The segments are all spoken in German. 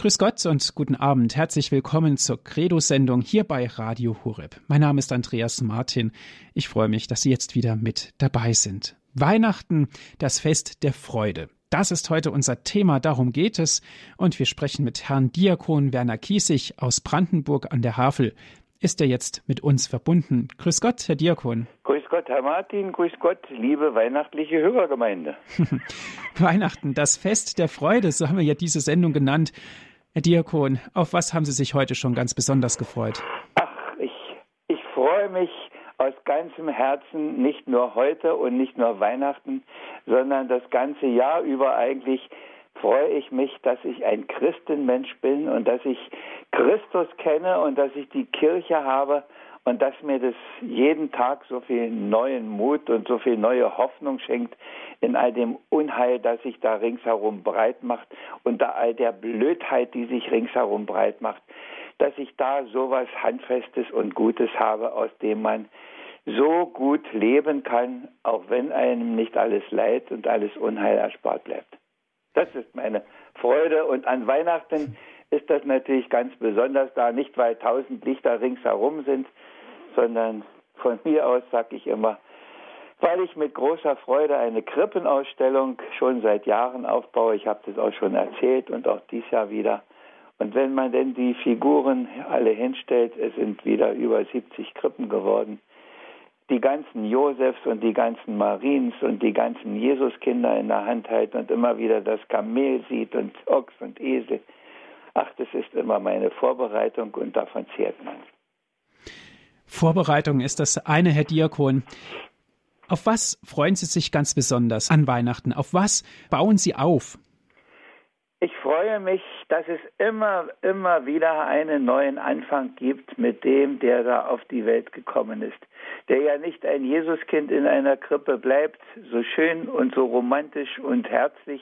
Grüß Gott und guten Abend. Herzlich willkommen zur Credo-Sendung hier bei Radio Horeb. Mein Name ist Andreas Martin. Ich freue mich, dass Sie jetzt wieder mit dabei sind. Weihnachten, das Fest der Freude. Das ist heute unser Thema, darum geht es. Und wir sprechen mit Herrn Diakon Werner Kiesig aus Brandenburg an der Havel. Ist er jetzt mit uns verbunden? Grüß Gott, Herr Diakon. Grüß Gott, Herr Martin. Grüß Gott, liebe weihnachtliche Hörergemeinde. Weihnachten, das Fest der Freude, so haben wir ja diese Sendung genannt. Herr Diakon, auf was haben Sie sich heute schon ganz besonders gefreut? Ach, ich, ich freue mich aus ganzem Herzen, nicht nur heute und nicht nur Weihnachten, sondern das ganze Jahr über eigentlich freue ich mich, dass ich ein Christenmensch bin und dass ich Christus kenne und dass ich die Kirche habe und dass mir das jeden Tag so viel neuen Mut und so viel neue Hoffnung schenkt in all dem Unheil, das sich da ringsherum breit macht, unter all der Blödheit, die sich ringsherum breit macht, dass ich da sowas Handfestes und Gutes habe, aus dem man so gut leben kann, auch wenn einem nicht alles Leid und alles Unheil erspart bleibt. Das ist meine Freude und an Weihnachten ist das natürlich ganz besonders da, nicht weil tausend Lichter ringsherum sind, sondern von mir aus sage ich immer, weil ich mit großer Freude eine Krippenausstellung schon seit Jahren aufbaue. Ich habe das auch schon erzählt und auch dieses Jahr wieder. Und wenn man denn die Figuren alle hinstellt, es sind wieder über 70 Krippen geworden, die ganzen Josefs und die ganzen Mariens und die ganzen Jesuskinder in der Hand hält und immer wieder das Kamel sieht und Ochs und Esel. Ach, das ist immer meine Vorbereitung und davon zehrt man. Vorbereitung ist das eine, Herr Diakon. Auf was freuen Sie sich ganz besonders an Weihnachten? Auf was bauen Sie auf? Ich freue mich, dass es immer, immer wieder einen neuen Anfang gibt mit dem, der da auf die Welt gekommen ist. Der ja nicht ein Jesuskind in einer Krippe bleibt, so schön und so romantisch und herzlich,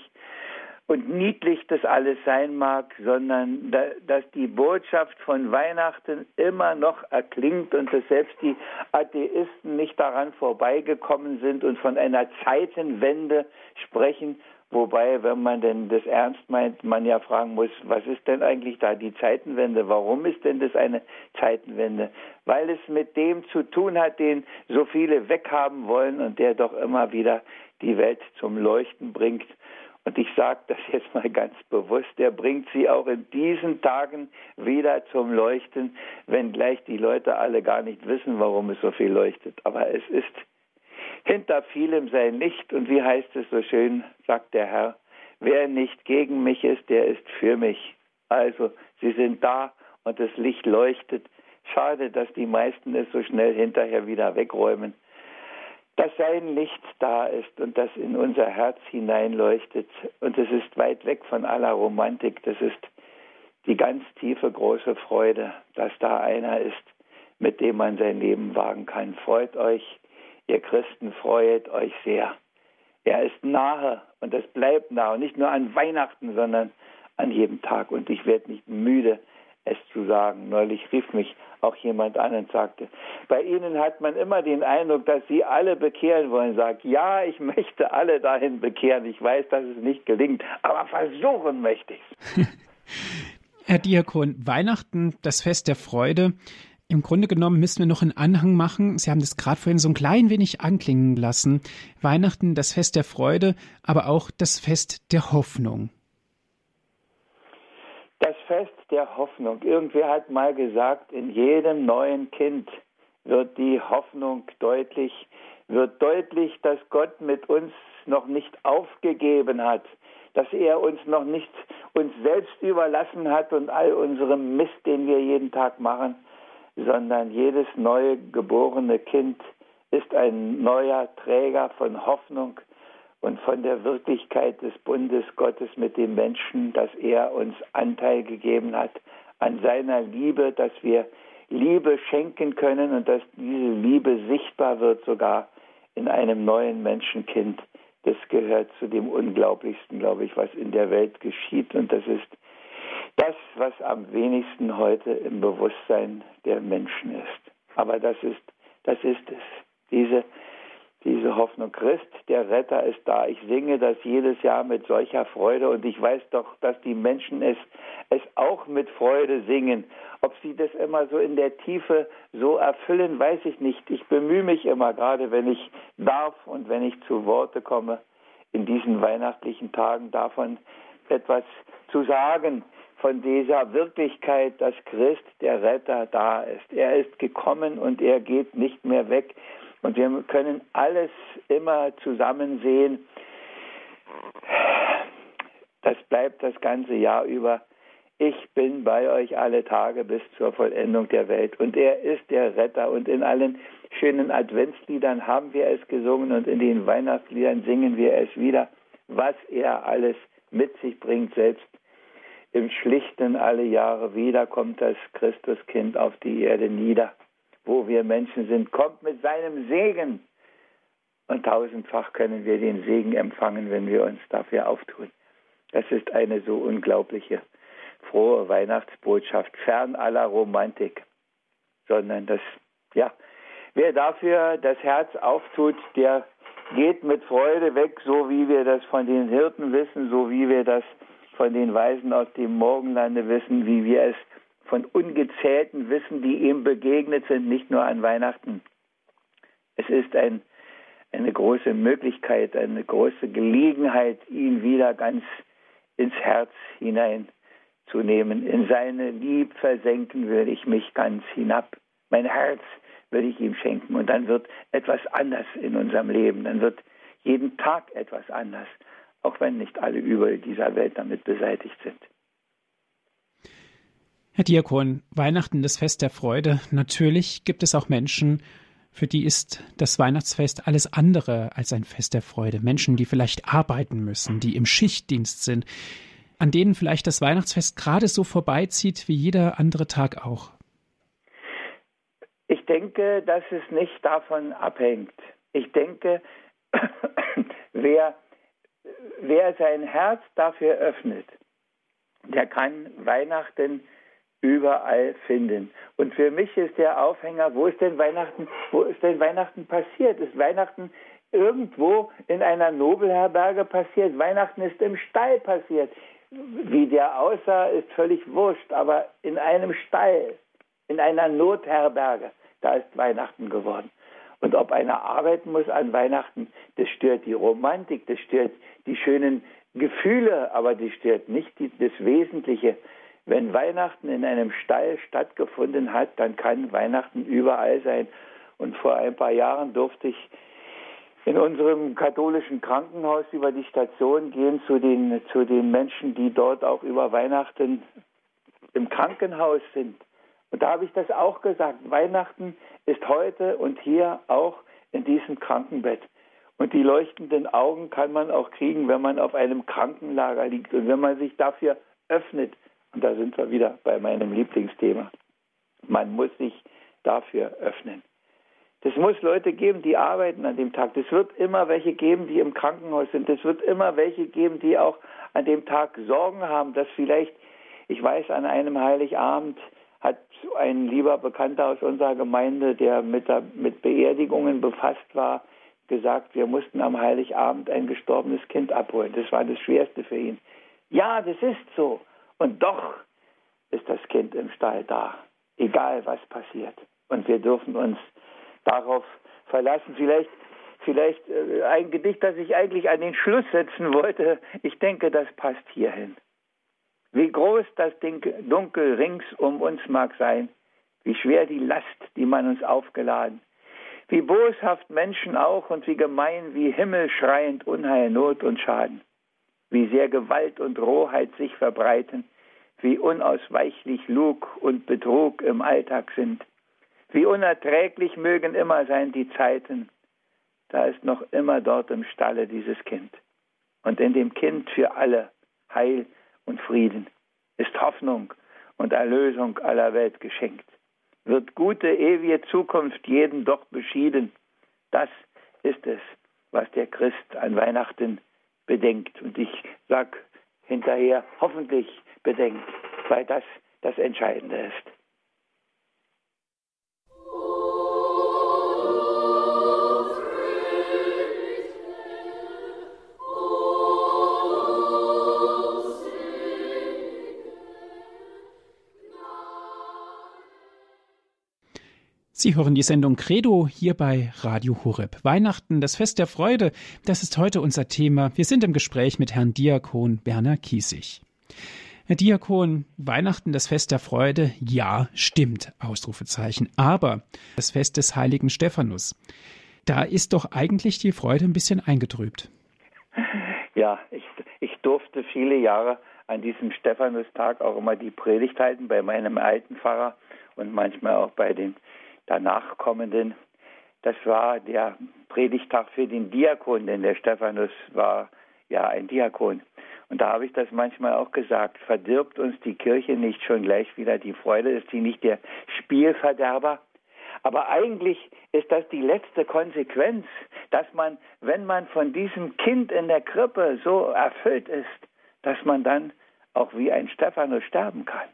und niedlich das alles sein mag, sondern da, dass die Botschaft von Weihnachten immer noch erklingt und dass selbst die Atheisten nicht daran vorbeigekommen sind und von einer Zeitenwende sprechen, Wobei, wenn man denn das ernst meint, man ja fragen muss, was ist denn eigentlich da die Zeitenwende? Warum ist denn das eine Zeitenwende? Weil es mit dem zu tun hat, den so viele weghaben wollen und der doch immer wieder die Welt zum Leuchten bringt. Und ich sage das jetzt mal ganz bewusst, er bringt sie auch in diesen Tagen wieder zum Leuchten, wenngleich die Leute alle gar nicht wissen, warum es so viel leuchtet. Aber es ist hinter vielem sein Licht und wie heißt es so schön, sagt der Herr, wer nicht gegen mich ist, der ist für mich. Also, sie sind da und das Licht leuchtet. Schade, dass die meisten es so schnell hinterher wieder wegräumen dass sein Licht da ist und das in unser Herz hineinleuchtet. Und es ist weit weg von aller Romantik. Das ist die ganz tiefe, große Freude, dass da einer ist, mit dem man sein Leben wagen kann. Freut euch, ihr Christen, freut euch sehr. Er ist nahe und es bleibt nahe. nicht nur an Weihnachten, sondern an jedem Tag. Und ich werde nicht müde, es zu sagen. Neulich rief mich auch jemand an und sagte, bei Ihnen hat man immer den Eindruck, dass Sie alle bekehren wollen. Sagt, ja, ich möchte alle dahin bekehren. Ich weiß, dass es nicht gelingt, aber versuchen möchte ich es. Herr Diakon, Weihnachten, das Fest der Freude. Im Grunde genommen müssen wir noch einen Anhang machen. Sie haben das gerade vorhin so ein klein wenig anklingen lassen. Weihnachten, das Fest der Freude, aber auch das Fest der Hoffnung Fest der Hoffnung. Irgendwer hat mal gesagt, in jedem neuen Kind wird die Hoffnung deutlich, wird deutlich, dass Gott mit uns noch nicht aufgegeben hat, dass er uns noch nicht uns selbst überlassen hat und all unserem Mist, den wir jeden Tag machen, sondern jedes neue geborene Kind ist ein neuer Träger von Hoffnung, und von der Wirklichkeit des Bundes Gottes mit dem Menschen, dass er uns Anteil gegeben hat an seiner Liebe, dass wir Liebe schenken können und dass diese Liebe sichtbar wird sogar in einem neuen Menschenkind. Das gehört zu dem Unglaublichsten, glaube ich, was in der Welt geschieht. Und das ist das, was am wenigsten heute im Bewusstsein der Menschen ist. Aber das ist, das ist es. Diese diese Hoffnung. Christ, der Retter, ist da. Ich singe das jedes Jahr mit solcher Freude und ich weiß doch, dass die Menschen es, es auch mit Freude singen. Ob sie das immer so in der Tiefe so erfüllen, weiß ich nicht. Ich bemühe mich immer, gerade wenn ich darf und wenn ich zu Worte komme, in diesen weihnachtlichen Tagen davon etwas zu sagen, von dieser Wirklichkeit, dass Christ, der Retter, da ist. Er ist gekommen und er geht nicht mehr weg. Und wir können alles immer zusammen sehen. Das bleibt das ganze Jahr über. Ich bin bei euch alle Tage bis zur Vollendung der Welt. Und er ist der Retter. Und in allen schönen Adventsliedern haben wir es gesungen und in den Weihnachtsliedern singen wir es wieder, was er alles mit sich bringt, selbst im Schlichten alle Jahre wieder kommt das Christuskind auf die Erde nieder wo wir Menschen sind, kommt mit seinem Segen. Und tausendfach können wir den Segen empfangen, wenn wir uns dafür auftun. Das ist eine so unglaubliche, frohe Weihnachtsbotschaft, fern aller Romantik, sondern das, ja, wer dafür das Herz auftut, der geht mit Freude weg, so wie wir das von den Hirten wissen, so wie wir das von den Weisen aus dem Morgenlande wissen, wie wir es von ungezählten Wissen, die ihm begegnet sind, nicht nur an Weihnachten. Es ist ein, eine große Möglichkeit, eine große Gelegenheit, ihn wieder ganz ins Herz hineinzunehmen. In seine Lieb versenken würde ich mich ganz hinab. Mein Herz würde ich ihm schenken. Und dann wird etwas anders in unserem Leben. Dann wird jeden Tag etwas anders, auch wenn nicht alle Übel dieser Welt damit beseitigt sind. Herr Diakon, Weihnachten das Fest der Freude. Natürlich gibt es auch Menschen, für die ist das Weihnachtsfest alles andere als ein Fest der Freude. Menschen, die vielleicht arbeiten müssen, die im Schichtdienst sind, an denen vielleicht das Weihnachtsfest gerade so vorbeizieht wie jeder andere Tag auch. Ich denke, dass es nicht davon abhängt. Ich denke, wer, wer sein Herz dafür öffnet, der kann Weihnachten überall finden. Und für mich ist der Aufhänger, wo ist denn Weihnachten, wo ist denn Weihnachten passiert? Ist Weihnachten irgendwo in einer Nobelherberge passiert? Weihnachten ist im Stall passiert. Wie der aussah, ist völlig wurscht, aber in einem Stall, in einer Notherberge, da ist Weihnachten geworden. Und ob einer arbeiten muss an Weihnachten, das stört die Romantik, das stört die schönen Gefühle, aber das stört nicht die, das Wesentliche, wenn Weihnachten in einem Stall stattgefunden hat, dann kann Weihnachten überall sein. Und vor ein paar Jahren durfte ich in unserem katholischen Krankenhaus über die Station gehen zu den, zu den Menschen, die dort auch über Weihnachten im Krankenhaus sind. Und da habe ich das auch gesagt. Weihnachten ist heute und hier auch in diesem Krankenbett. Und die leuchtenden Augen kann man auch kriegen, wenn man auf einem Krankenlager liegt und wenn man sich dafür öffnet, und da sind wir wieder bei meinem Lieblingsthema. Man muss sich dafür öffnen. Es muss Leute geben, die arbeiten an dem Tag. Es wird immer welche geben, die im Krankenhaus sind. Es wird immer welche geben, die auch an dem Tag Sorgen haben, dass vielleicht, ich weiß, an einem Heiligabend hat ein lieber Bekannter aus unserer Gemeinde, der mit, der, mit Beerdigungen befasst war, gesagt, wir mussten am Heiligabend ein gestorbenes Kind abholen. Das war das Schwerste für ihn. Ja, das ist so. Und doch ist das Kind im Stall da, egal was passiert. Und wir dürfen uns darauf verlassen. Vielleicht, vielleicht äh, ein Gedicht, das ich eigentlich an den Schluss setzen wollte. Ich denke, das passt hierhin. Wie groß das Dunkel rings um uns mag sein, wie schwer die Last, die man uns aufgeladen, wie boshaft Menschen auch und wie gemein, wie himmelschreiend Unheil, Not und Schaden wie sehr Gewalt und Rohheit sich verbreiten, wie unausweichlich Lug und Betrug im Alltag sind, wie unerträglich mögen immer sein die Zeiten, da ist noch immer dort im Stalle dieses Kind. Und in dem Kind für alle Heil und Frieden ist Hoffnung und Erlösung aller Welt geschenkt. Wird gute, ewige Zukunft jedem dort beschieden. Das ist es, was der Christ an Weihnachten bedenkt. Und ich sage hinterher, hoffentlich bedenkt, weil das das Entscheidende ist. Sie hören die Sendung Credo hier bei Radio Horeb. Weihnachten, das Fest der Freude, das ist heute unser Thema. Wir sind im Gespräch mit Herrn Diakon Werner Kiesig. Herr Diakon, Weihnachten, das Fest der Freude, ja, stimmt, Ausrufezeichen. Aber das Fest des heiligen Stephanus, da ist doch eigentlich die Freude ein bisschen eingetrübt. Ja, ich, ich durfte viele Jahre an diesem Stephanustag auch immer die Predigt halten bei meinem alten Pfarrer und manchmal auch bei den danach kommenden. Das war der Predigtag für den Diakon, denn der Stephanus war ja ein Diakon. Und da habe ich das manchmal auch gesagt, verdirbt uns die Kirche nicht schon gleich wieder die Freude, ist sie nicht der Spielverderber? Aber eigentlich ist das die letzte Konsequenz, dass man, wenn man von diesem Kind in der Krippe so erfüllt ist, dass man dann auch wie ein Stephanus sterben kann.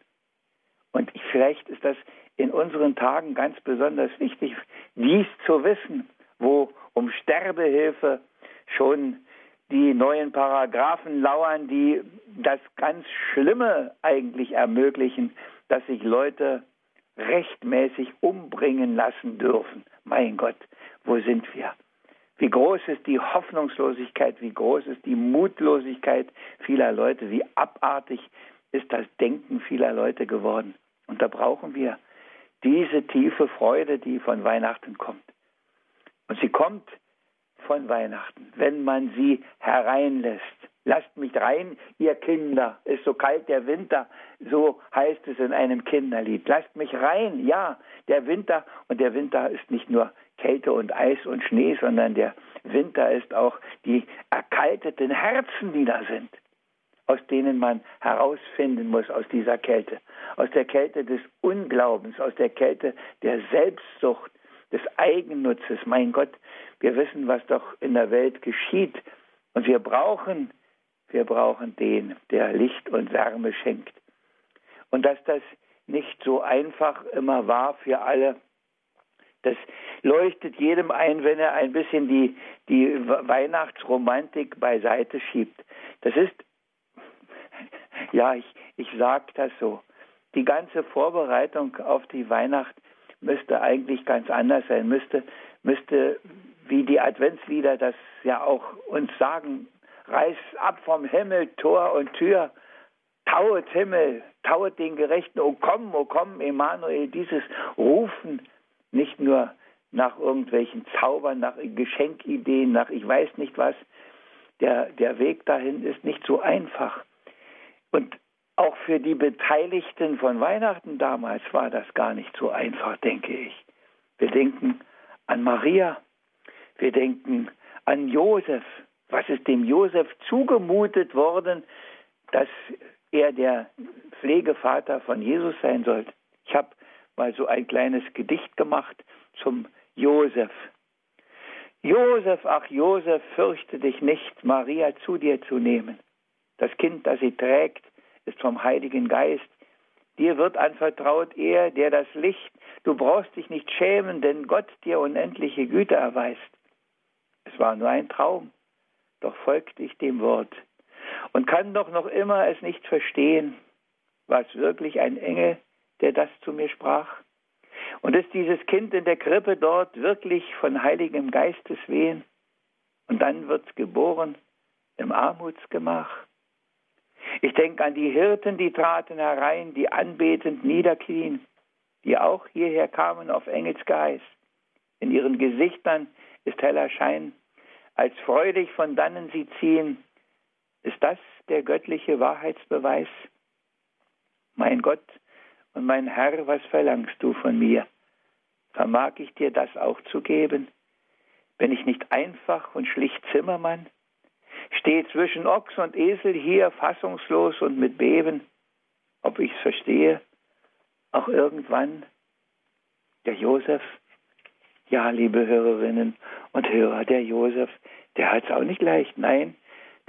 Und vielleicht ist das in unseren Tagen ganz besonders wichtig, dies zu wissen, wo um Sterbehilfe schon die neuen Paragraphen lauern, die das ganz Schlimme eigentlich ermöglichen, dass sich Leute rechtmäßig umbringen lassen dürfen. Mein Gott, wo sind wir? Wie groß ist die Hoffnungslosigkeit, wie groß ist die Mutlosigkeit vieler Leute, wie abartig ist das Denken vieler Leute geworden. Und da brauchen wir diese tiefe Freude, die von Weihnachten kommt. Und sie kommt von Weihnachten, wenn man sie hereinlässt. Lasst mich rein, ihr Kinder. Ist so kalt der Winter, so heißt es in einem Kinderlied. Lasst mich rein, ja, der Winter. Und der Winter ist nicht nur Kälte und Eis und Schnee, sondern der Winter ist auch die erkalteten Herzen, die da sind aus denen man herausfinden muss aus dieser Kälte, aus der Kälte des Unglaubens, aus der Kälte der Selbstsucht, des Eigennutzes. Mein Gott, wir wissen, was doch in der Welt geschieht und wir brauchen, wir brauchen den, der Licht und Wärme schenkt. Und dass das nicht so einfach immer war für alle, das leuchtet jedem ein, wenn er ein bisschen die, die Weihnachtsromantik beiseite schiebt. Das ist ja, ich, ich sage das so. Die ganze Vorbereitung auf die Weihnacht müsste eigentlich ganz anders sein, müsste, müsste wie die Adventslieder das ja auch uns sagen, reiß ab vom Himmel Tor und Tür, tauet Himmel, tauet den Gerechten, oh komm, oh komm, Emanuel, dieses Rufen. Nicht nur nach irgendwelchen Zaubern, nach Geschenkideen, nach ich weiß nicht was, der, der Weg dahin ist nicht so einfach. Und auch für die Beteiligten von Weihnachten damals war das gar nicht so einfach, denke ich. Wir denken an Maria, wir denken an Josef. Was ist dem Josef zugemutet worden, dass er der Pflegevater von Jesus sein sollte? Ich habe mal so ein kleines Gedicht gemacht zum Josef. Josef, ach Josef, fürchte dich nicht, Maria zu dir zu nehmen. Das Kind, das sie trägt, ist vom Heiligen Geist. Dir wird anvertraut er, der das Licht, du brauchst dich nicht schämen, denn Gott dir unendliche Güte erweist. Es war nur ein Traum, doch folgt ich dem Wort und kann doch noch immer es nicht verstehen. War es wirklich ein Engel, der das zu mir sprach? Und ist dieses Kind in der Krippe dort wirklich von heiligem Geistes wehen? Und dann wird's geboren im Armutsgemach. Ich denke an die Hirten, die traten herein, die anbetend niederknien, die auch hierher kamen auf Engelsgeheiß. In ihren Gesichtern ist heller Schein, als freudig von dannen sie ziehen. Ist das der göttliche Wahrheitsbeweis? Mein Gott und mein Herr, was verlangst du von mir? Vermag ich dir das auch zu geben? Bin ich nicht einfach und schlicht Zimmermann? Stehe zwischen Ochs und Esel hier fassungslos und mit Beben, ob ich es verstehe, auch irgendwann der Josef, ja, liebe Hörerinnen und Hörer, der Josef, der hat es auch nicht leicht, nein,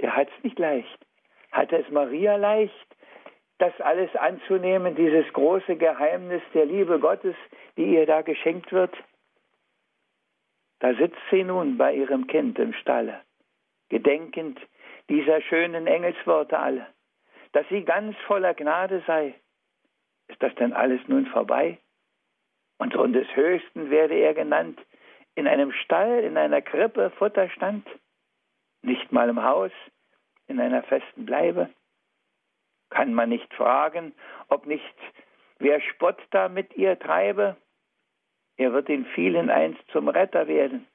der hat es nicht leicht. Hatte es Maria leicht, das alles anzunehmen, dieses große Geheimnis der Liebe Gottes, die ihr da geschenkt wird? Da sitzt sie nun bei ihrem Kind im Stalle gedenkend dieser schönen Engelsworte alle, dass sie ganz voller Gnade sei. Ist das denn alles nun vorbei? Und Sohn des Höchsten werde er genannt. In einem Stall, in einer Krippe Futter stand, nicht mal im Haus, in einer festen Bleibe. Kann man nicht fragen, ob nicht wer Spott da mit ihr treibe? Er wird in vielen einst zum Retter werden.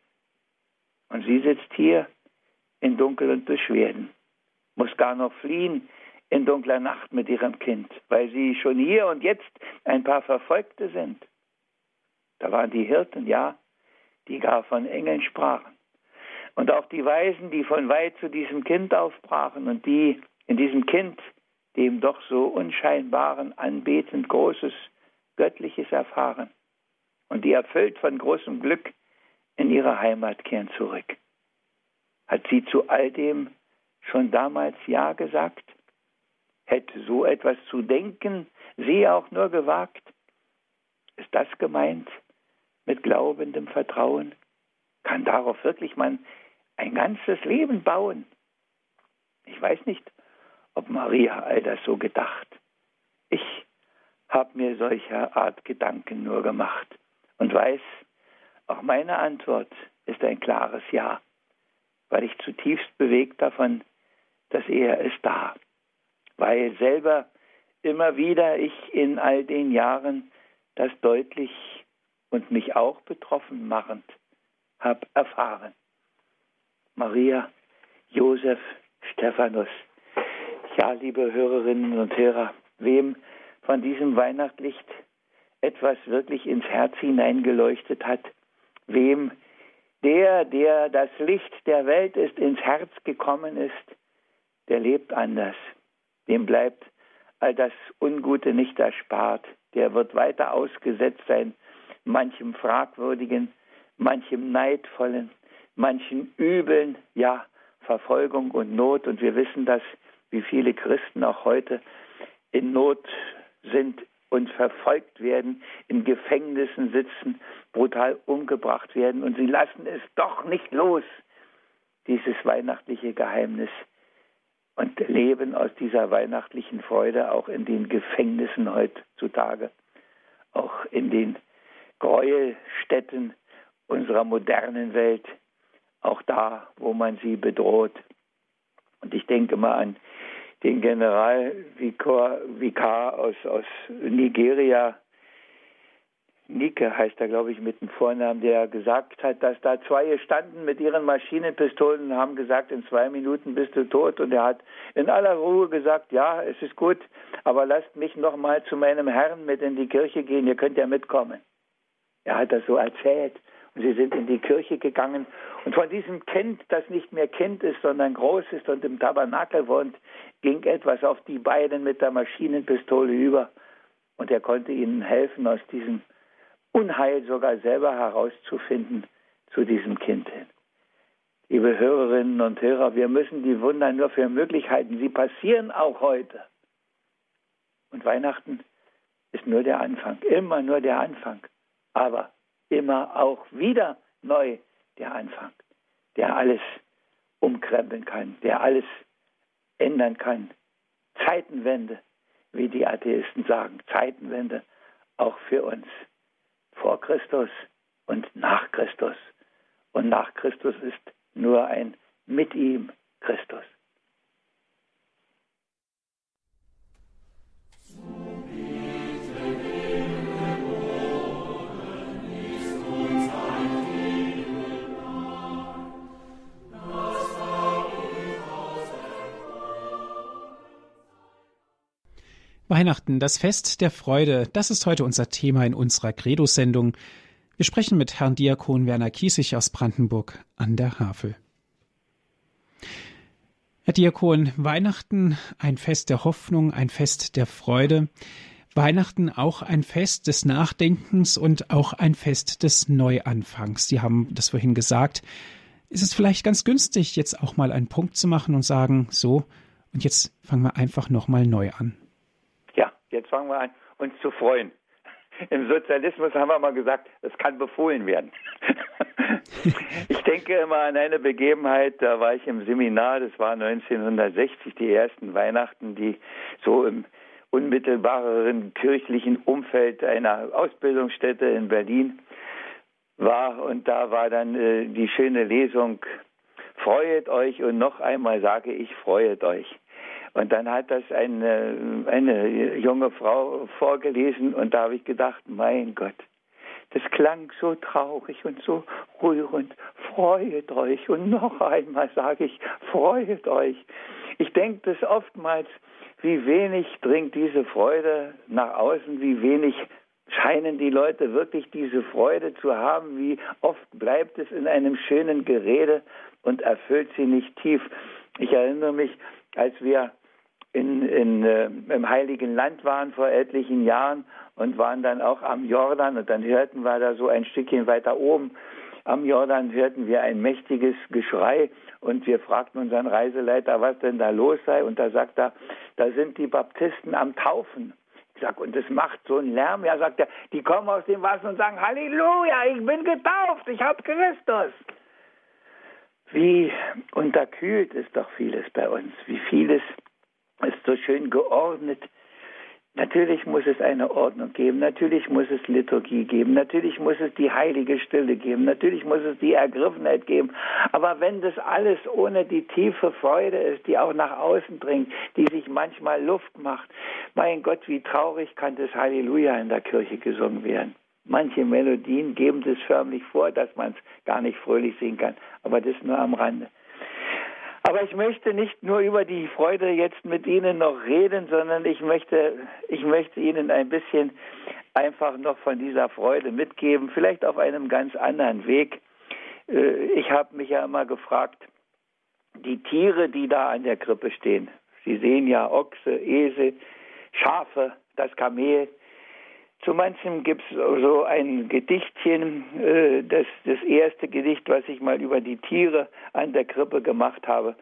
Und sie sitzt hier in Dunkel und Beschwerden, muss gar noch fliehen in dunkler Nacht mit ihrem Kind, weil sie schon hier und jetzt ein paar Verfolgte sind. Da waren die Hirten, ja, die gar von Engeln sprachen. Und auch die Weisen, die von weit zu diesem Kind aufbrachen und die in diesem Kind, dem doch so unscheinbaren, anbetend Großes, Göttliches erfahren und die erfüllt von großem Glück in ihre Heimat kehren zurück. Hat sie zu all dem schon damals Ja gesagt? Hätte so etwas zu denken sie auch nur gewagt? Ist das gemeint mit glaubendem Vertrauen? Kann darauf wirklich man ein ganzes Leben bauen? Ich weiß nicht, ob Maria all das so gedacht. Ich habe mir solcher Art Gedanken nur gemacht und weiß, auch meine Antwort ist ein klares Ja, weil ich zutiefst bewegt davon, dass er es da, weil selber immer wieder ich in all den Jahren das deutlich und mich auch betroffen machend habe erfahren. Maria, Josef, Stephanus. Ja, liebe Hörerinnen und Hörer, wem von diesem Weihnachtslicht etwas wirklich ins Herz hineingeleuchtet hat, wem der, der das Licht der Welt ist, ins Herz gekommen ist, der lebt anders. Dem bleibt all das Ungute nicht erspart. Der wird weiter ausgesetzt sein, manchem Fragwürdigen, manchem Neidvollen, manchen Übeln, ja, Verfolgung und Not. Und wir wissen das, wie viele Christen auch heute in Not sind und verfolgt werden, in Gefängnissen sitzen, brutal umgebracht werden und sie lassen es doch nicht los, dieses weihnachtliche Geheimnis und leben aus dieser weihnachtlichen Freude auch in den Gefängnissen heutzutage, auch in den Gräuelstätten unserer modernen Welt, auch da, wo man sie bedroht. Und ich denke mal an den Generalvikar aus, aus Nigeria, Nike heißt er, glaube ich, mit dem Vornamen, der gesagt hat, dass da zwei standen mit ihren Maschinenpistolen und haben gesagt, in zwei Minuten bist du tot. Und er hat in aller Ruhe gesagt, ja, es ist gut, aber lasst mich noch mal zu meinem Herrn mit in die Kirche gehen, ihr könnt ja mitkommen. Er hat das so erzählt. Und sie sind in die Kirche gegangen. Und von diesem Kind, das nicht mehr Kind ist, sondern groß ist und im Tabernakel wohnt, ging etwas auf die beiden mit der Maschinenpistole über. Und er konnte ihnen helfen, aus diesem Unheil sogar selber herauszufinden zu diesem Kind hin. Liebe Hörerinnen und Hörer, wir müssen die Wunder nur für möglich halten. Sie passieren auch heute. Und Weihnachten ist nur der Anfang, immer nur der Anfang. Aber immer auch wieder neu der Anfang, der alles umkrempeln kann, der alles ändern kann. Zeitenwende, wie die Atheisten sagen, Zeitenwende auch für uns. Vor Christus und nach Christus. Und nach Christus ist nur ein mit ihm Christus. Weihnachten, das Fest der Freude, das ist heute unser Thema in unserer Credo-Sendung. Wir sprechen mit Herrn Diakon Werner Kiesig aus Brandenburg an der Havel. Herr Diakon, Weihnachten ein Fest der Hoffnung, ein Fest der Freude. Weihnachten auch ein Fest des Nachdenkens und auch ein Fest des Neuanfangs. Sie haben das vorhin gesagt. Ist es vielleicht ganz günstig, jetzt auch mal einen Punkt zu machen und sagen, so, und jetzt fangen wir einfach nochmal neu an. Jetzt fangen wir an, uns zu freuen. Im Sozialismus haben wir mal gesagt, es kann befohlen werden. ich denke immer an eine Begebenheit, da war ich im Seminar, das war 1960, die ersten Weihnachten, die so im unmittelbareren kirchlichen Umfeld einer Ausbildungsstätte in Berlin war und da war dann äh, die schöne Lesung Freuet euch und noch einmal sage ich Freuet euch. Und dann hat das eine, eine junge Frau vorgelesen und da habe ich gedacht, mein Gott, das klang so traurig und so rührend. Freuet euch. Und noch einmal sage ich, freuet euch. Ich denke das oftmals, wie wenig dringt diese Freude nach außen, wie wenig scheinen die Leute wirklich diese Freude zu haben, wie oft bleibt es in einem schönen Gerede und erfüllt sie nicht tief. Ich erinnere mich, als wir in, in, äh, im Heiligen Land waren vor etlichen Jahren und waren dann auch am Jordan und dann hörten wir da so ein Stückchen weiter oben am Jordan hörten wir ein mächtiges Geschrei und wir fragten unseren Reiseleiter, was denn da los sei und da sagt er, da sind die Baptisten am Taufen. Ich sag, und das macht so einen Lärm. Ja, sagt er, die kommen aus dem Wasser und sagen, Halleluja, ich bin getauft, ich habe Christus. Wie unterkühlt ist doch vieles bei uns, wie vieles ist so schön geordnet, Natürlich muss es eine Ordnung geben, natürlich muss es Liturgie geben, natürlich muss es die heilige Stille geben, natürlich muss es die Ergriffenheit geben. Aber wenn das alles ohne die tiefe Freude ist, die auch nach außen dringt, die sich manchmal Luft macht, mein Gott, wie traurig kann das Halleluja in der Kirche gesungen werden. Manche Melodien geben das förmlich vor, dass man es gar nicht fröhlich singen kann, aber das nur am Rande. Aber ich möchte nicht nur über die Freude jetzt mit Ihnen noch reden, sondern ich möchte, ich möchte Ihnen ein bisschen einfach noch von dieser Freude mitgeben, vielleicht auf einem ganz anderen Weg. Äh, ich habe mich ja immer gefragt, die Tiere, die da an der Krippe stehen, Sie sehen ja Ochse, Esel, Schafe, das Kamel, zu manchem gibt es so ein Gedichtchen, äh, das, das erste Gedicht, was ich mal über die Tiere an der Krippe gemacht habe.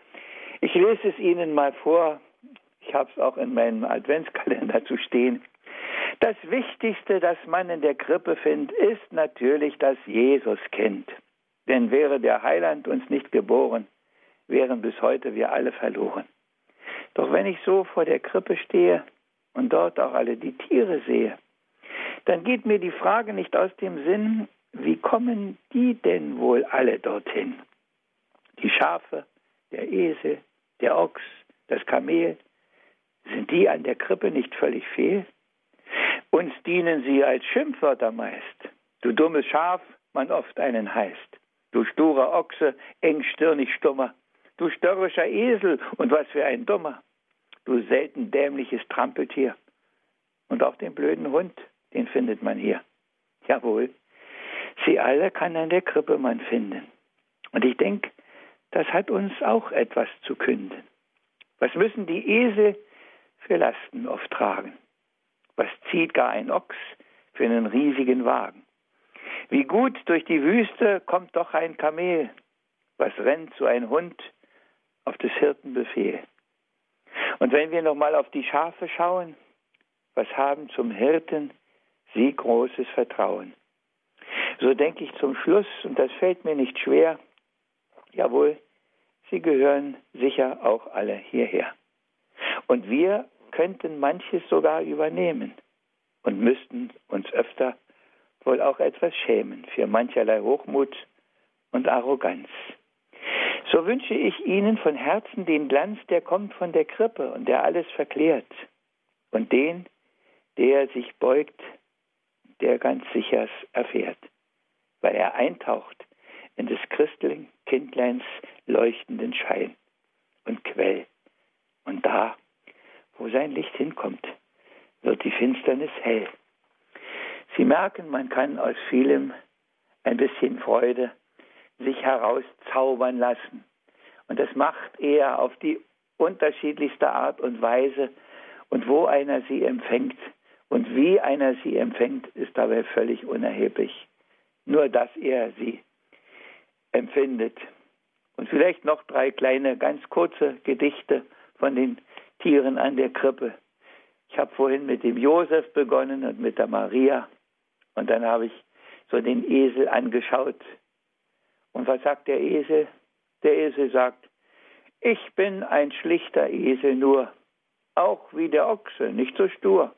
Ich lese es Ihnen mal vor. Ich habe es auch in meinem Adventskalender zu stehen. Das Wichtigste, das man in der Krippe findet, ist natürlich das Jesuskind. Denn wäre der Heiland uns nicht geboren, wären bis heute wir alle verloren. Doch wenn ich so vor der Krippe stehe und dort auch alle die Tiere sehe, dann geht mir die Frage nicht aus dem Sinn, wie kommen die denn wohl alle dorthin? Die Schafe, der Esel, der Ochs, das Kamel, sind die an der Krippe nicht völlig fehl? Uns dienen sie als Schimpfwörter meist. Du dummes Schaf, man oft einen heißt. Du sturer Ochse, engstirnig stummer. Du störrischer Esel und was für ein Dummer. Du selten dämliches Trampeltier. Und auch den blöden Hund, den findet man hier. Jawohl, sie alle kann an der Krippe man finden. Und ich denke, das hat uns auch etwas zu künden. Was müssen die Esel für Lasten oft tragen? Was zieht gar ein Ochs für einen riesigen Wagen? Wie gut durch die Wüste kommt doch ein Kamel. Was rennt so ein Hund auf des Hirten Befehl? Und wenn wir nochmal auf die Schafe schauen, was haben zum Hirten sie großes Vertrauen. So denke ich zum Schluss, und das fällt mir nicht schwer, jawohl, sie gehören sicher auch alle hierher. Und wir könnten manches sogar übernehmen und müssten uns öfter wohl auch etwas schämen für mancherlei Hochmut und Arroganz. So wünsche ich Ihnen von Herzen den Glanz, der kommt von der Krippe und der alles verklärt, und den, der sich beugt der ganz sicher erfährt, weil er eintaucht in des Christkindleins leuchtenden Schein und Quell. Und da, wo sein Licht hinkommt, wird die Finsternis hell. Sie merken, man kann aus vielem ein bisschen Freude sich herauszaubern lassen. Und das macht er auf die unterschiedlichste Art und Weise. Und wo einer sie empfängt, und wie einer sie empfängt, ist dabei völlig unerheblich. Nur, dass er sie empfindet. Und vielleicht noch drei kleine, ganz kurze Gedichte von den Tieren an der Krippe. Ich habe vorhin mit dem Josef begonnen und mit der Maria. Und dann habe ich so den Esel angeschaut. Und was sagt der Esel? Der Esel sagt, ich bin ein schlichter Esel nur, auch wie der Ochse, nicht so stur.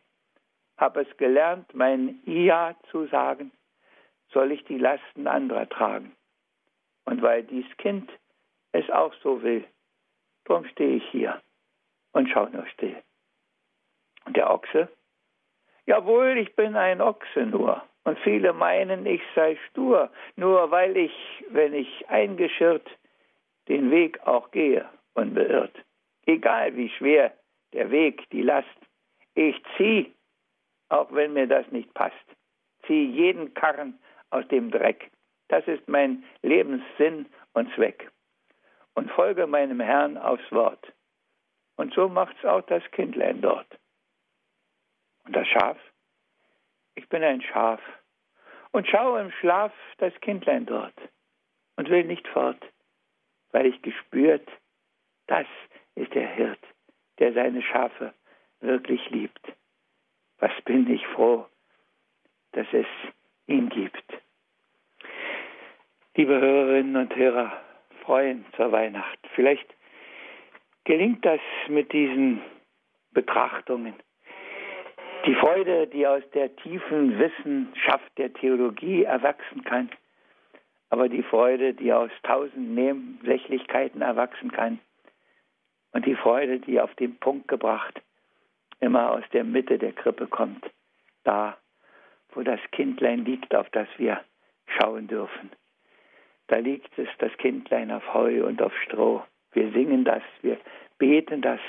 Hab es gelernt, mein Ja zu sagen, soll ich die Lasten anderer tragen. Und weil dies Kind es auch so will, drum stehe ich hier und schau nur still. Und der Ochse? Jawohl, ich bin ein Ochse nur. Und viele meinen, ich sei stur, nur weil ich, wenn ich eingeschirrt, den Weg auch gehe unbeirrt. Egal wie schwer der Weg, die Last. Ich zieh, auch wenn mir das nicht passt. Zieh jeden Karren aus dem Dreck. Das ist mein Lebenssinn und Zweck. Und folge meinem Herrn aufs Wort. Und so macht's auch das Kindlein dort. Und das Schaf? Ich bin ein Schaf und schaue im Schlaf das Kindlein dort und will nicht fort, weil ich gespürt, das ist der Hirt, der seine Schafe wirklich liebt. Was bin ich froh, dass es ihn gibt. Liebe Hörerinnen und Hörer, freuen zur Weihnacht. Vielleicht gelingt das mit diesen Betrachtungen. Die Freude, die aus der tiefen Wissenschaft der Theologie erwachsen kann, aber die Freude, die aus tausend Nebensächlichkeiten erwachsen kann, und die Freude, die auf den Punkt gebracht immer aus der Mitte der Krippe kommt, da, wo das Kindlein liegt, auf das wir schauen dürfen. Da liegt es, das Kindlein auf Heu und auf Stroh. Wir singen das, wir beten das.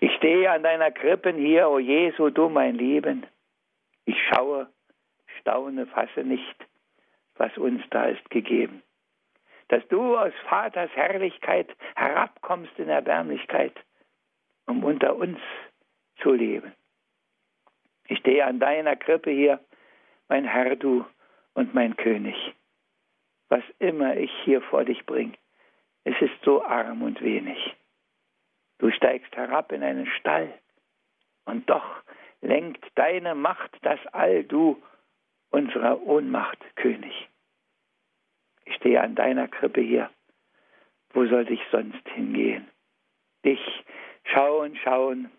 Ich stehe an deiner Krippen hier, o Jesu, du mein Lieben. Ich schaue, staune, fasse nicht, was uns da ist gegeben dass du aus Vaters Herrlichkeit herabkommst in Erbärmlichkeit, um unter uns zu leben. Ich stehe an deiner Krippe hier, mein Herr du und mein König. Was immer ich hier vor dich bringe, es ist so arm und wenig. Du steigst herab in einen Stall, und doch lenkt deine Macht das All, du unserer Ohnmacht König. Ich stehe an deiner Krippe hier. Wo soll ich sonst hingehen? Dich schauen, schauen,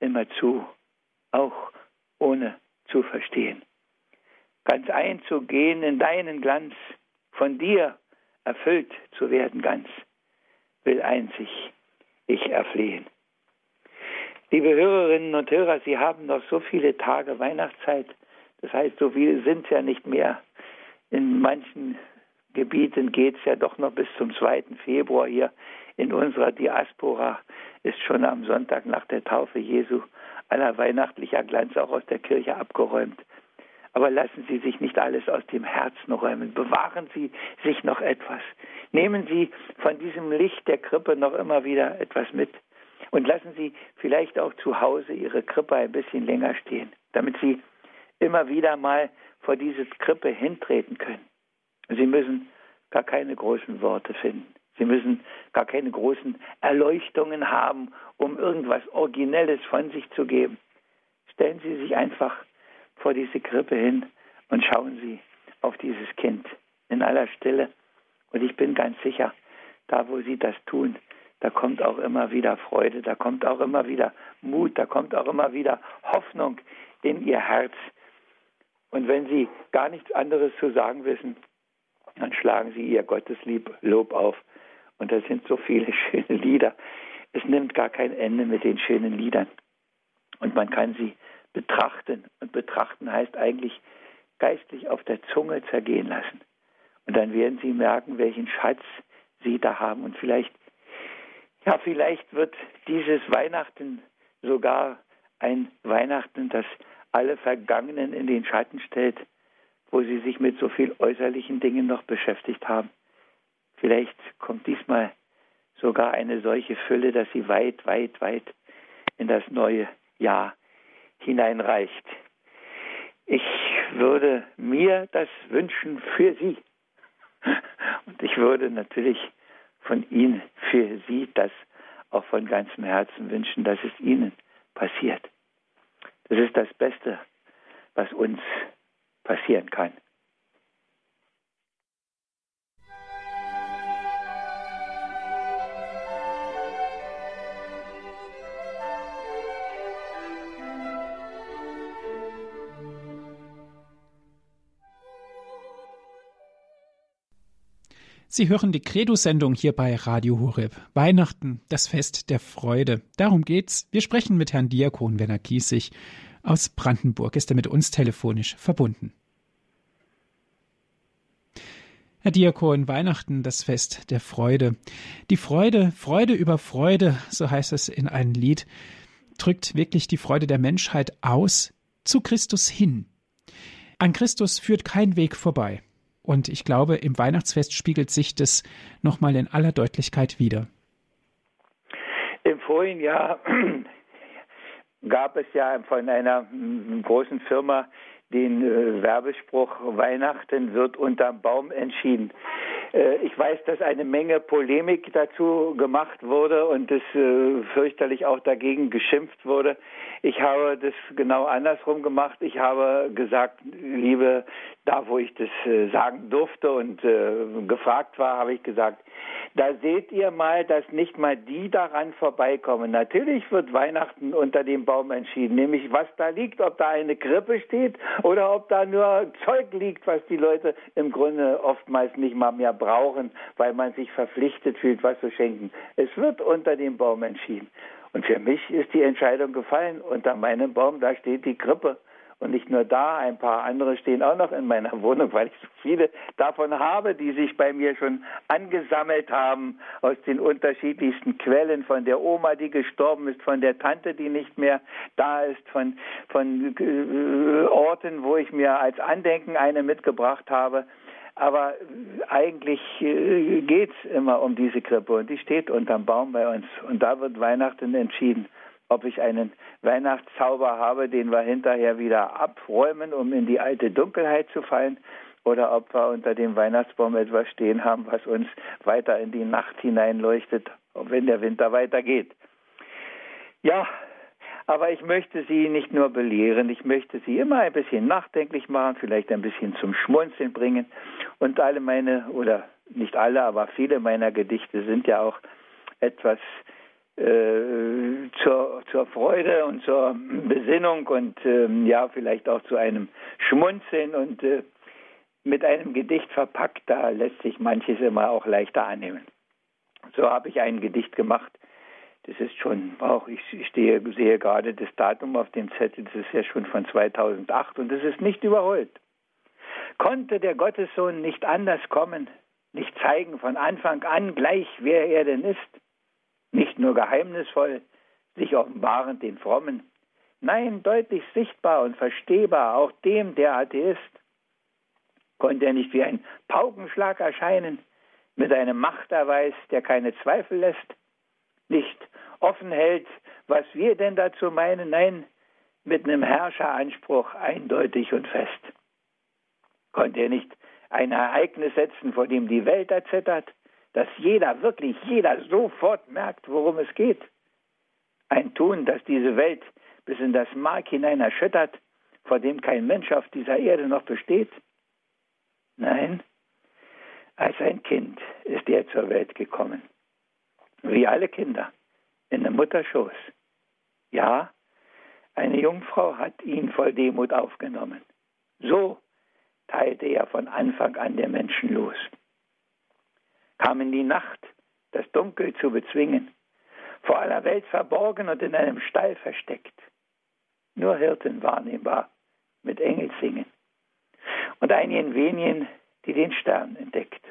immer zu, auch ohne zu verstehen. Ganz einzugehen in deinen Glanz, von dir erfüllt zu werden ganz, will einzig ich erflehen. Liebe Hörerinnen und Hörer, Sie haben noch so viele Tage Weihnachtszeit. Das heißt, so viele sind ja nicht mehr. In manchen Gebieten geht es ja doch noch bis zum 2. Februar hier in unserer Diaspora ist schon am Sonntag nach der Taufe Jesu aller weihnachtlicher Glanz auch aus der Kirche abgeräumt. Aber lassen Sie sich nicht alles aus dem Herzen räumen. Bewahren Sie sich noch etwas. Nehmen Sie von diesem Licht der Krippe noch immer wieder etwas mit. Und lassen Sie vielleicht auch zu Hause Ihre Krippe ein bisschen länger stehen, damit Sie immer wieder mal vor diese Krippe hintreten können. Sie müssen gar keine großen Worte finden. Sie müssen gar keine großen Erleuchtungen haben, um irgendwas Originelles von sich zu geben. Stellen Sie sich einfach vor diese Krippe hin und schauen Sie auf dieses Kind in aller Stille. Und ich bin ganz sicher, da wo Sie das tun, da kommt auch immer wieder Freude, da kommt auch immer wieder Mut, da kommt auch immer wieder Hoffnung in Ihr Herz. Und wenn Sie gar nichts anderes zu sagen wissen, dann schlagen sie ihr Gotteslob auf. Und da sind so viele schöne Lieder. Es nimmt gar kein Ende mit den schönen Liedern. Und man kann sie betrachten. Und betrachten heißt eigentlich geistlich auf der Zunge zergehen lassen. Und dann werden sie merken, welchen Schatz sie da haben. Und vielleicht, ja, vielleicht wird dieses Weihnachten sogar ein Weihnachten, das alle Vergangenen in den Schatten stellt wo sie sich mit so viel äußerlichen Dingen noch beschäftigt haben. Vielleicht kommt diesmal sogar eine solche Fülle, dass sie weit, weit, weit in das neue Jahr hineinreicht. Ich würde mir das wünschen für Sie. Und ich würde natürlich von Ihnen für Sie das auch von ganzem Herzen wünschen, dass es Ihnen passiert. Das ist das Beste, was uns passieren kann. Sie hören die Credo-Sendung hier bei Radio Horeb. Weihnachten, das Fest der Freude. Darum geht's. Wir sprechen mit Herrn Diakon Werner Kiesig aus Brandenburg. Ist er mit uns telefonisch verbunden? Herr Diakon, Weihnachten, das Fest der Freude. Die Freude, Freude über Freude, so heißt es in einem Lied, drückt wirklich die Freude der Menschheit aus zu Christus hin. An Christus führt kein Weg vorbei. Und ich glaube, im Weihnachtsfest spiegelt sich das nochmal in aller Deutlichkeit wider. Im vorigen Jahr gab es ja von einer großen Firma den äh, Werbespruch Weihnachten wird unterm Baum entschieden. Äh, ich weiß, dass eine Menge Polemik dazu gemacht wurde und es äh, fürchterlich auch dagegen geschimpft wurde. Ich habe das genau andersrum gemacht. Ich habe gesagt, liebe, da wo ich das äh, sagen durfte und gefragt war, habe ich gesagt, da seht ihr mal, dass nicht mal die daran vorbeikommen. Natürlich wird Weihnachten unter dem Baum entschieden, nämlich was da liegt, ob da eine Krippe steht oder ob da nur Zeug liegt, was die Leute im Grunde oftmals nicht mal mehr brauchen, weil man sich verpflichtet fühlt, was zu schenken. Es wird unter dem Baum entschieden. Und für mich ist die Entscheidung gefallen. Unter meinem Baum, da steht die Krippe. Und nicht nur da, ein paar andere stehen auch noch in meiner Wohnung, weil ich so viele davon habe, die sich bei mir schon angesammelt haben aus den unterschiedlichsten Quellen, von der Oma, die gestorben ist, von der Tante, die nicht mehr da ist, von, von äh, Orten, wo ich mir als Andenken eine mitgebracht habe. Aber eigentlich äh, geht es immer um diese Krippe und die steht unterm Baum bei uns. Und da wird Weihnachten entschieden ob ich einen Weihnachtszauber habe, den wir hinterher wieder abräumen, um in die alte Dunkelheit zu fallen, oder ob wir unter dem Weihnachtsbaum etwas stehen haben, was uns weiter in die Nacht hineinleuchtet, wenn der Winter weitergeht. Ja, aber ich möchte Sie nicht nur belehren, ich möchte Sie immer ein bisschen nachdenklich machen, vielleicht ein bisschen zum Schmunzeln bringen. Und alle meine, oder nicht alle, aber viele meiner Gedichte sind ja auch etwas äh, zur, zur Freude und zur Besinnung und ähm, ja, vielleicht auch zu einem Schmunzeln und äh, mit einem Gedicht verpackt, da lässt sich manches immer auch leichter annehmen. So habe ich ein Gedicht gemacht. Das ist schon, auch ich stehe, sehe gerade das Datum auf dem Zettel, das ist ja schon von 2008 und das ist nicht überholt. Konnte der Gottessohn nicht anders kommen, nicht zeigen von Anfang an gleich, wer er denn ist? nicht nur geheimnisvoll, sich offenbarend den Frommen, nein, deutlich sichtbar und verstehbar auch dem, der Atheist. Konnte er nicht wie ein Paukenschlag erscheinen, mit einem Machterweis, der keine Zweifel lässt, nicht offen hält, was wir denn dazu meinen, nein, mit einem Herrscheranspruch eindeutig und fest. Konnte er nicht ein Ereignis setzen, vor dem die Welt erzittert, dass jeder, wirklich jeder sofort merkt, worum es geht. Ein Tun, das diese Welt bis in das Mark hinein erschüttert, vor dem kein Mensch auf dieser Erde noch besteht? Nein, als ein Kind ist er zur Welt gekommen. Wie alle Kinder, in der Mutterschoß. Ja, eine Jungfrau hat ihn voll Demut aufgenommen. So teilte er von Anfang an der Menschen los kam in die Nacht, das Dunkel zu bezwingen, vor aller Welt verborgen und in einem Stall versteckt. Nur Hirten wahrnehmbar mit Engelsingen und einigen wenigen, die den Stern entdeckt.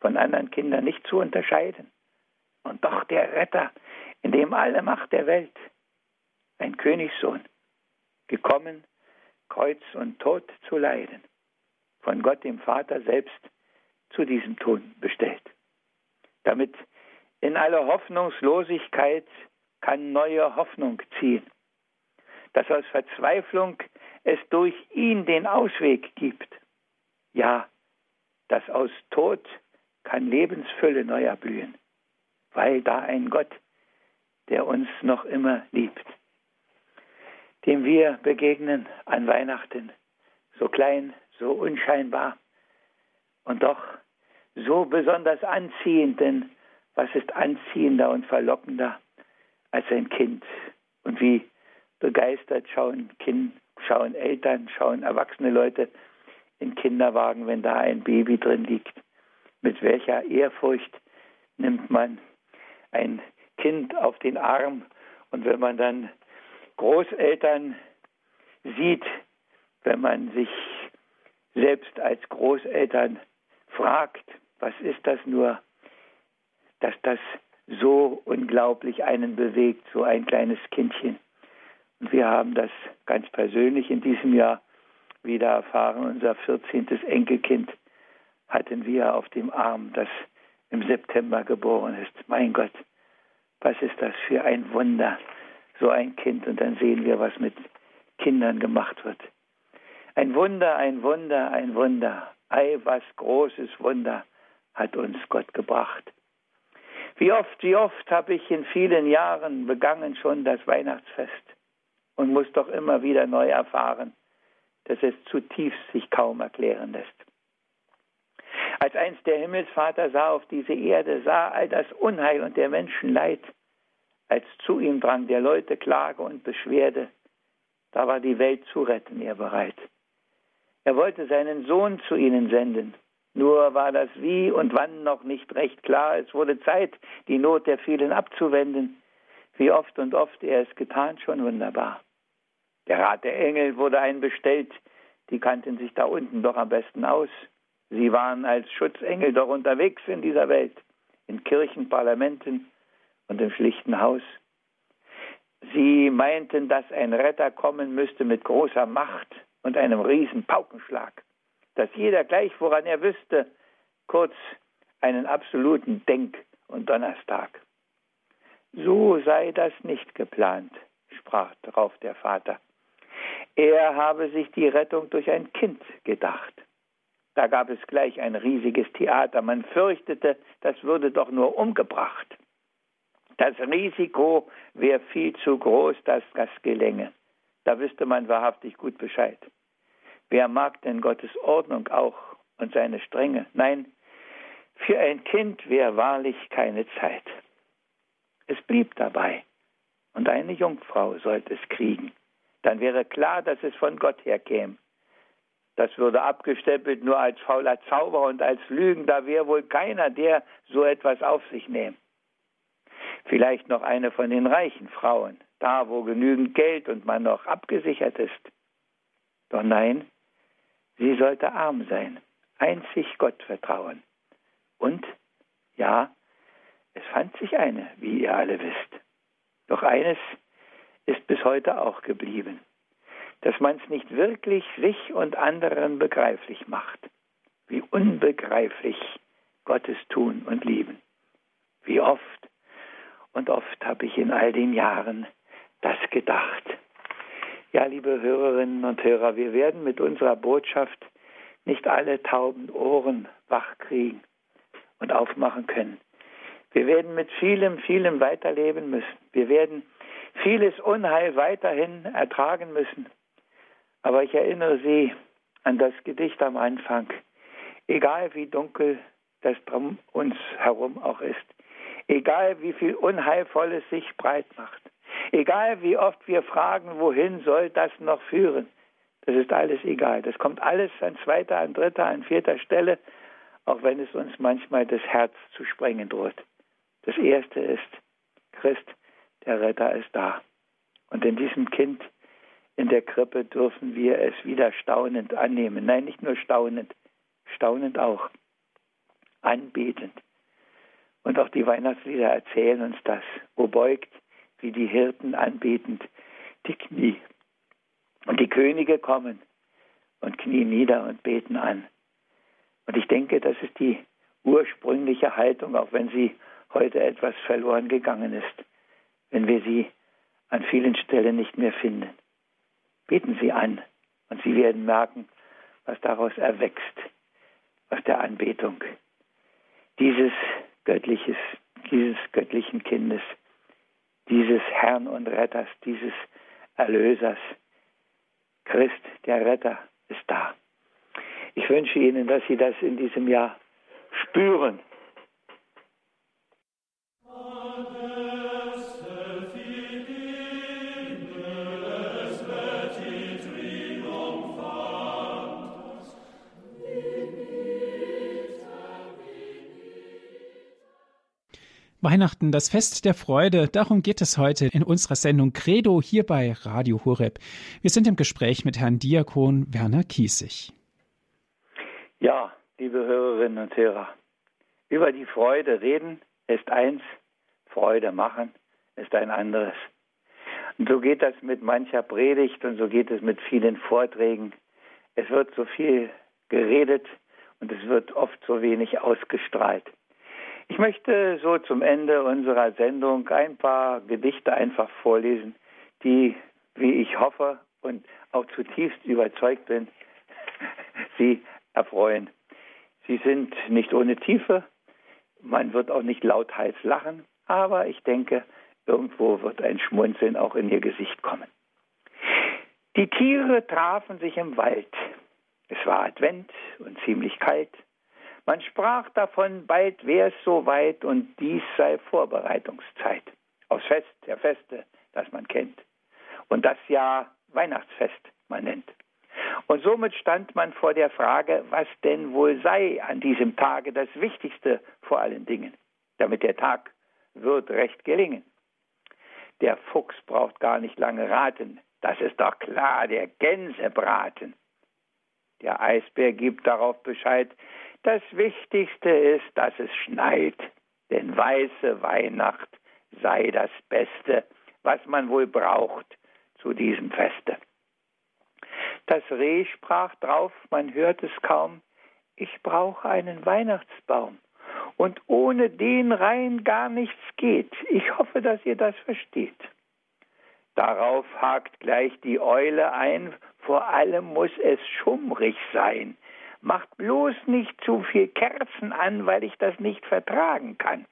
Von anderen Kindern nicht zu unterscheiden. Und doch der Retter, in dem alle Macht der Welt, ein Königssohn, gekommen, Kreuz und Tod zu leiden, von Gott dem Vater selbst zu diesem Tun bestellt. Damit in aller Hoffnungslosigkeit kann neue Hoffnung ziehen, dass aus Verzweiflung es durch ihn den Ausweg gibt. Ja, dass aus Tod kann Lebensfülle neu erblühen, weil da ein Gott, der uns noch immer liebt, dem wir begegnen an Weihnachten, so klein, so unscheinbar, und doch so besonders anziehend, denn was ist anziehender und verlockender als ein Kind? Und wie begeistert schauen Kind, schauen Eltern, schauen erwachsene Leute in Kinderwagen, wenn da ein Baby drin liegt. Mit welcher Ehrfurcht nimmt man ein Kind auf den Arm und wenn man dann Großeltern sieht, wenn man sich selbst als Großeltern fragt, was ist das nur, dass das so unglaublich einen bewegt, so ein kleines Kindchen. Und wir haben das ganz persönlich in diesem Jahr wieder erfahren. Unser 14. Enkelkind hatten wir auf dem Arm, das im September geboren ist. Mein Gott, was ist das für ein Wunder, so ein Kind. Und dann sehen wir, was mit Kindern gemacht wird. Ein Wunder, ein Wunder, ein Wunder. Ei, was großes Wunder hat uns Gott gebracht. Wie oft, wie oft habe ich in vielen Jahren begangen schon das Weihnachtsfest und muss doch immer wieder neu erfahren, dass es zutiefst sich kaum erklären lässt. Als einst der Himmelsvater sah auf diese Erde, sah all das Unheil und der Menschen Leid, als zu ihm drang der Leute Klage und Beschwerde, da war die Welt zu retten er bereit. Er wollte seinen Sohn zu ihnen senden, nur war das wie und wann noch nicht recht klar. Es wurde Zeit, die Not der vielen abzuwenden. Wie oft und oft er es getan, schon wunderbar. Der Rat der Engel wurde einbestellt, die kannten sich da unten doch am besten aus. Sie waren als Schutzengel doch unterwegs in dieser Welt, in Kirchen, Parlamenten und im schlichten Haus. Sie meinten, dass ein Retter kommen müsste mit großer Macht und einem riesen Paukenschlag, dass jeder gleich, woran er wüsste, kurz einen absoluten Denk- und Donnerstag. So sei das nicht geplant, sprach darauf der Vater. Er habe sich die Rettung durch ein Kind gedacht. Da gab es gleich ein riesiges Theater. Man fürchtete, das würde doch nur umgebracht. Das Risiko wäre viel zu groß, dass das gelänge. Da wüsste man wahrhaftig gut Bescheid. Wer mag denn Gottes Ordnung auch und seine Strenge? Nein, für ein Kind wäre wahrlich keine Zeit. Es blieb dabei. Und eine Jungfrau sollte es kriegen. Dann wäre klar, dass es von Gott herkäme. Das würde abgestempelt nur als fauler Zauber und als Lügen. Da wäre wohl keiner, der so etwas auf sich nähme. Vielleicht noch eine von den reichen Frauen, da wo genügend Geld und man noch abgesichert ist. Doch nein, sie sollte arm sein, einzig Gott vertrauen. Und, ja, es fand sich eine, wie ihr alle wisst. Doch eines ist bis heute auch geblieben dass man es nicht wirklich sich und anderen begreiflich macht. Wie unbegreiflich Gottes Tun und Lieben. Wie oft und oft habe ich in all den Jahren das gedacht. Ja, liebe Hörerinnen und Hörer, wir werden mit unserer Botschaft nicht alle tauben Ohren wach kriegen und aufmachen können. Wir werden mit vielem, vielem weiterleben müssen. Wir werden vieles Unheil weiterhin ertragen müssen. Aber ich erinnere Sie an das Gedicht am Anfang. Egal wie dunkel das drum uns herum auch ist, egal wie viel Unheilvolles sich breit macht, egal wie oft wir fragen, wohin soll das noch führen, das ist alles egal. Das kommt alles an zweiter, an dritter, an vierter Stelle, auch wenn es uns manchmal das Herz zu sprengen droht. Das Erste ist, Christ, der Retter ist da. Und in diesem Kind in der Krippe dürfen wir es wieder staunend annehmen. Nein, nicht nur staunend, staunend auch, anbetend. Und auch die Weihnachtslieder erzählen uns das. Wo beugt, wie die Hirten anbetend, die Knie. Und die Könige kommen und knien nieder und beten an. Und ich denke, das ist die ursprüngliche Haltung, auch wenn sie heute etwas verloren gegangen ist, wenn wir sie an vielen Stellen nicht mehr finden. Beten Sie an und Sie werden merken, was daraus erwächst, aus der Anbetung dieses göttliches, dieses göttlichen Kindes, dieses Herrn und Retters, dieses Erlösers. Christ, der Retter, ist da. Ich wünsche Ihnen, dass Sie das in diesem Jahr spüren Weihnachten, das Fest der Freude, darum geht es heute in unserer Sendung Credo hier bei Radio Horeb. Wir sind im Gespräch mit Herrn Diakon Werner Kiesig. Ja, liebe Hörerinnen und Hörer, über die Freude reden ist eins, Freude machen ist ein anderes. Und so geht das mit mancher Predigt und so geht es mit vielen Vorträgen. Es wird so viel geredet und es wird oft so wenig ausgestrahlt. Ich möchte so zum Ende unserer Sendung ein paar Gedichte einfach vorlesen, die, wie ich hoffe und auch zutiefst überzeugt bin, Sie erfreuen. Sie sind nicht ohne Tiefe, man wird auch nicht lauthals lachen, aber ich denke, irgendwo wird ein Schmunzeln auch in Ihr Gesicht kommen. Die Tiere trafen sich im Wald. Es war Advent und ziemlich kalt. Man sprach davon, bald wäre es soweit und dies sei Vorbereitungszeit. Aufs Fest der Feste, das man kennt. Und das Jahr Weihnachtsfest man nennt. Und somit stand man vor der Frage, was denn wohl sei an diesem Tage das Wichtigste vor allen Dingen, damit der Tag wird recht gelingen. Der Fuchs braucht gar nicht lange raten, das ist doch klar, der Gänsebraten. Der Eisbär gibt darauf Bescheid, das Wichtigste ist, dass es schneit, denn weiße Weihnacht sei das Beste, was man wohl braucht zu diesem Feste. Das Reh sprach drauf, man hört es kaum, ich brauche einen Weihnachtsbaum. Und ohne den rein gar nichts geht. Ich hoffe, dass ihr das versteht. Darauf hakt gleich die Eule ein, vor allem muss es schummrig sein, Macht bloß nicht zu viel Kerzen an, weil ich das nicht vertragen kann.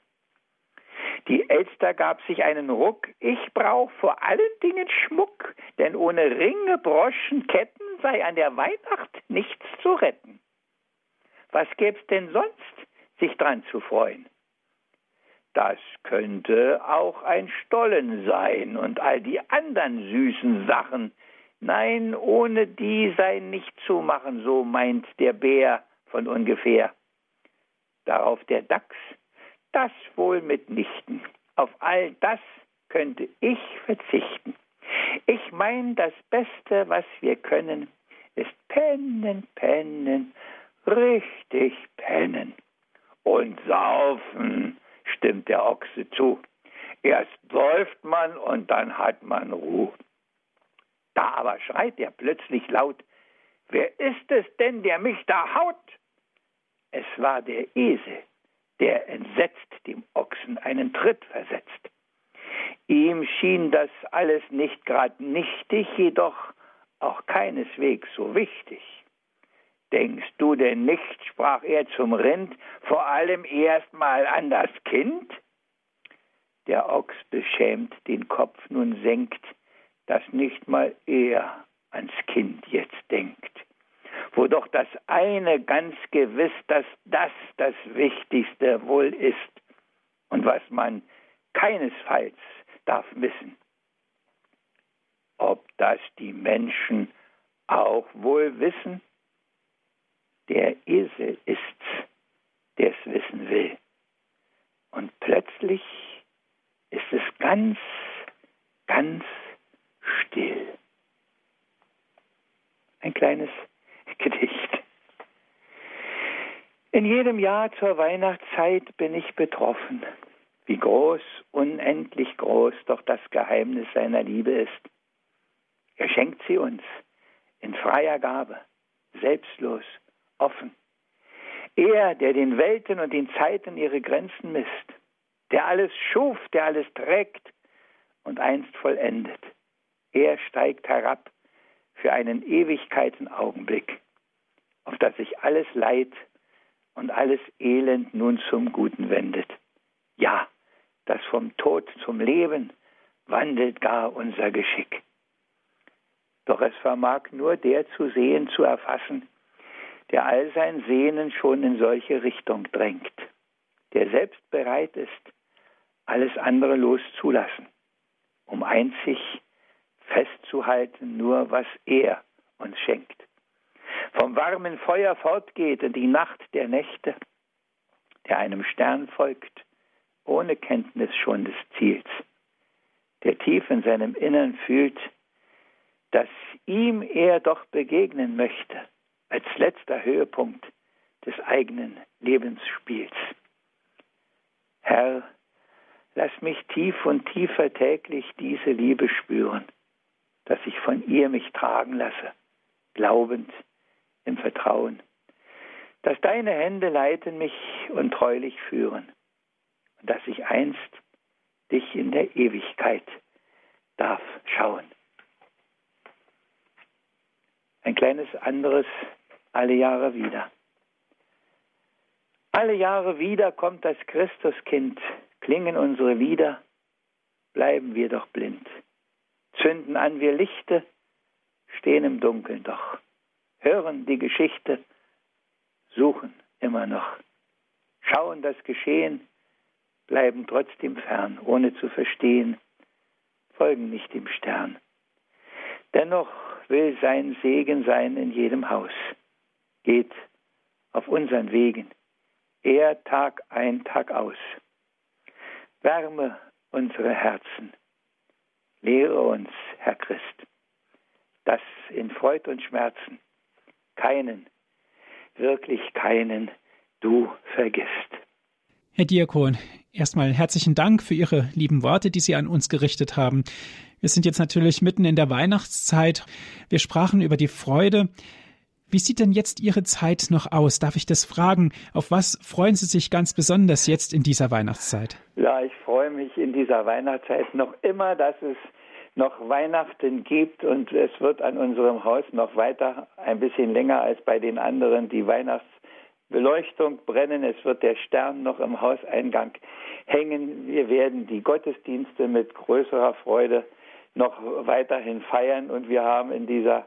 Die Elster gab sich einen Ruck. Ich brauch vor allen Dingen Schmuck, denn ohne Ringe, Broschen, Ketten sei an der Weihnacht nichts zu retten. Was gäb's denn sonst, sich dran zu freuen? Das könnte auch ein Stollen sein und all die anderen süßen Sachen, Nein, ohne die sei nicht zu machen, so meint der Bär von ungefähr. Darauf der Dachs, das wohl mitnichten. Auf all das könnte ich verzichten. Ich mein, das Beste, was wir können, ist pennen, pennen, richtig pennen. Und saufen, stimmt der Ochse zu. Erst läuft man und dann hat man Ruhe. Da aber schreit er plötzlich laut, wer ist es denn, der mich da haut? Es war der Esel, der entsetzt dem Ochsen einen Tritt versetzt. Ihm schien das alles nicht grad nichtig, jedoch auch keineswegs so wichtig. Denkst du denn nicht, sprach er zum Rind, vor allem erst mal an das Kind? Der Ochs beschämt den Kopf nun senkt, dass nicht mal er ans Kind jetzt denkt. Wo doch das eine ganz gewiss, dass das das Wichtigste wohl ist und was man keinesfalls darf wissen. Ob das die Menschen auch wohl wissen? Der Esel ist's, der's wissen will. Und plötzlich ist es ganz, ganz still. Ein kleines Gedicht. In jedem Jahr zur Weihnachtszeit bin ich betroffen, wie groß, unendlich groß doch das Geheimnis seiner Liebe ist. Er schenkt sie uns in freier Gabe, selbstlos, offen. Er, der den Welten und den Zeiten ihre Grenzen misst, der alles schuf, der alles trägt und einst vollendet. Er steigt herab für einen Ewigkeitenaugenblick, auf das sich alles Leid und alles Elend nun zum Guten wendet. Ja, das vom Tod zum Leben wandelt gar unser Geschick. Doch es vermag nur der zu sehen, zu erfassen, der all sein Sehnen schon in solche Richtung drängt, der selbst bereit ist, alles andere loszulassen, um einzig festzuhalten, nur was er uns schenkt. Vom warmen Feuer fortgeht in die Nacht der Nächte, der einem Stern folgt ohne Kenntnis schon des Ziels, der tief in seinem Innern fühlt, dass ihm er doch begegnen möchte, als letzter Höhepunkt des eigenen Lebensspiels. Herr, lass mich tief und tiefer täglich diese Liebe spüren, dass ich von ihr mich tragen lasse, glaubend im Vertrauen, dass deine Hände leiten mich und treulich führen, und dass ich einst dich in der Ewigkeit darf schauen. Ein kleines anderes alle Jahre wieder. Alle Jahre wieder kommt das Christuskind, klingen unsere Lieder, bleiben wir doch blind, zünden an wir Lichte, stehen im Dunkeln doch, hören die Geschichte, suchen immer noch, schauen das Geschehen, bleiben trotzdem fern, ohne zu verstehen, folgen nicht dem Stern. Dennoch will sein Segen sein in jedem Haus. Geht auf unseren Wegen, er Tag ein, Tag aus. Wärme unsere Herzen. Lehre uns, Herr Christ, dass in Freud und Schmerzen keinen, wirklich keinen du vergisst. Herr Diakon, erstmal herzlichen Dank für Ihre lieben Worte, die Sie an uns gerichtet haben. Wir sind jetzt natürlich mitten in der Weihnachtszeit. Wir sprachen über die Freude. Wie sieht denn jetzt Ihre Zeit noch aus? Darf ich das fragen? Auf was freuen Sie sich ganz besonders jetzt in dieser Weihnachtszeit? Ja, ich freue mich in dieser Weihnachtszeit noch immer, dass es noch Weihnachten gibt und es wird an unserem Haus noch weiter ein bisschen länger als bei den anderen die Weihnachtsbeleuchtung brennen. Es wird der Stern noch im Hauseingang hängen. Wir werden die Gottesdienste mit größerer Freude noch weiterhin feiern und wir haben in dieser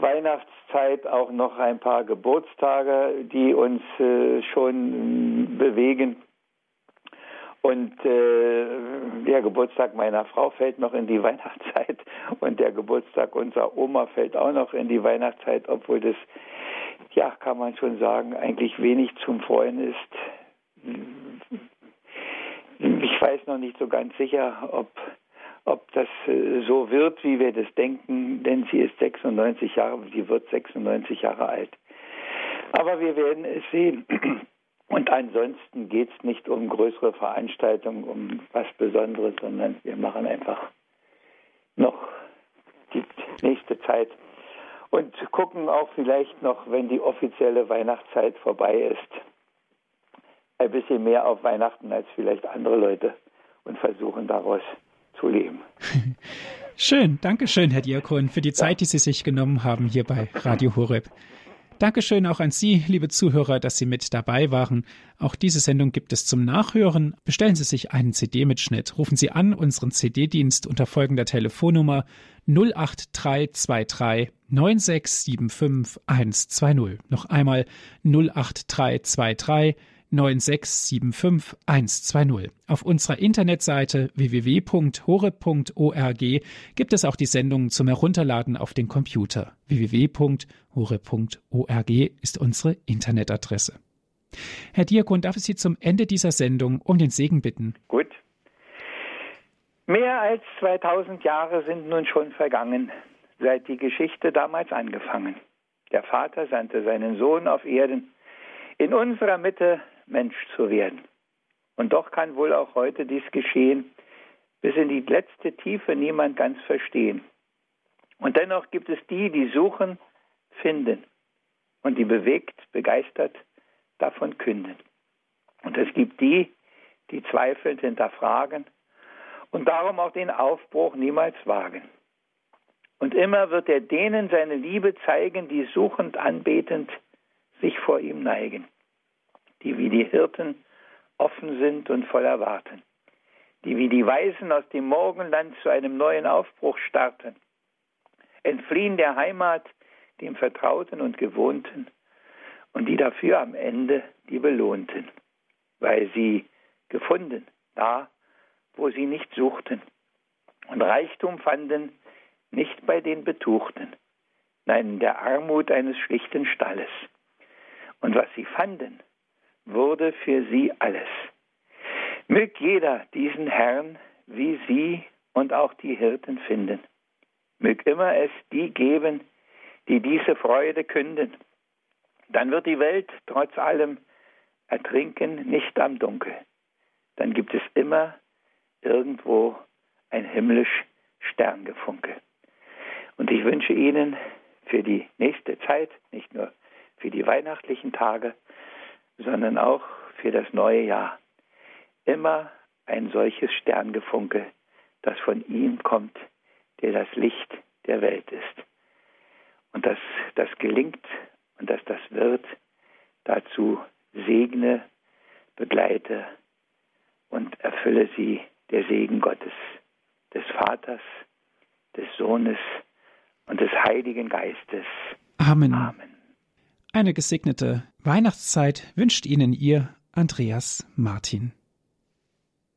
Weihnachtszeit auch noch ein paar Geburtstage, die uns äh, schon bewegen. Und äh, der Geburtstag meiner Frau fällt noch in die Weihnachtszeit und der Geburtstag unserer Oma fällt auch noch in die Weihnachtszeit, obwohl das, ja, kann man schon sagen, eigentlich wenig zum Freuen ist. Ich weiß noch nicht so ganz sicher, ob ob das äh, so wird, wie wir das denken, denn sie ist 96 Jahre, sie wird 96 Jahre alt. Aber wir werden es sehen. Und ansonsten geht es nicht um größere Veranstaltungen, um was Besonderes, sondern wir machen einfach noch die nächste Zeit und gucken auch vielleicht noch, wenn die offizielle Weihnachtszeit vorbei ist, ein bisschen mehr auf Weihnachten als vielleicht andere Leute und versuchen daraus zu leben. Schön, danke schön, Herr Diakon, für die Zeit, die Sie sich genommen haben hier bei Radio Horeb. Dankeschön auch an Sie, liebe Zuhörer, dass Sie mit dabei waren. Auch diese Sendung gibt es zum Nachhören. Bestellen Sie sich einen CD-Mitschnitt. Rufen Sie an unseren CD-Dienst unter folgender Telefonnummer 08323 9675 120. Noch einmal 08323 9675120. Auf unserer Internetseite www.hore.org gibt es auch die Sendungen zum Herunterladen auf den Computer. www.hore.org ist unsere Internetadresse. Herr Diakon, darf ich Sie zum Ende dieser Sendung um den Segen bitten? Gut. Mehr als 2000 Jahre sind nun schon vergangen, seit die Geschichte damals angefangen. Der Vater sandte seinen Sohn auf Erden, in unserer Mitte Mensch zu werden. Und doch kann wohl auch heute dies geschehen, bis in die letzte Tiefe niemand ganz verstehen. Und dennoch gibt es die, die suchen, finden und die bewegt, begeistert davon künden. Und es gibt die, die zweifelnd hinterfragen und darum auch den Aufbruch niemals wagen. Und immer wird er denen seine Liebe zeigen, die suchend anbetend sich vor ihm neigen die wie die Hirten offen sind und voll erwarten, die wie die Weisen aus dem Morgenland zu einem neuen Aufbruch starten, entfliehen der Heimat, dem Vertrauten und Gewohnten, und die dafür am Ende die Belohnten, weil sie gefunden, da, wo sie nicht suchten, und Reichtum fanden nicht bei den Betuchten, nein, in der Armut eines schlichten Und was sie fanden, wurde für sie alles. Mög jeder diesen Herrn wie Sie und auch die Hirten finden. Mög immer es die geben, die diese Freude künden. Dann wird die Welt trotz allem ertrinken, nicht am Dunkel. Dann gibt es immer irgendwo ein himmlisch Sterngefunke. Und ich wünsche Ihnen für die nächste Zeit, nicht nur für die weihnachtlichen Tage, sondern auch für das neue Jahr, immer ein solches Sterngefunke, das von ihm kommt, der das Licht der Welt ist. Und dass das gelingt und dass das wird, dazu segne, begleite und erfülle sie der Segen Gottes, des Vaters, des Sohnes und des Heiligen Geistes. Amen. Amen. Eine gesegnete Weihnachtszeit wünscht Ihnen Ihr Andreas Martin.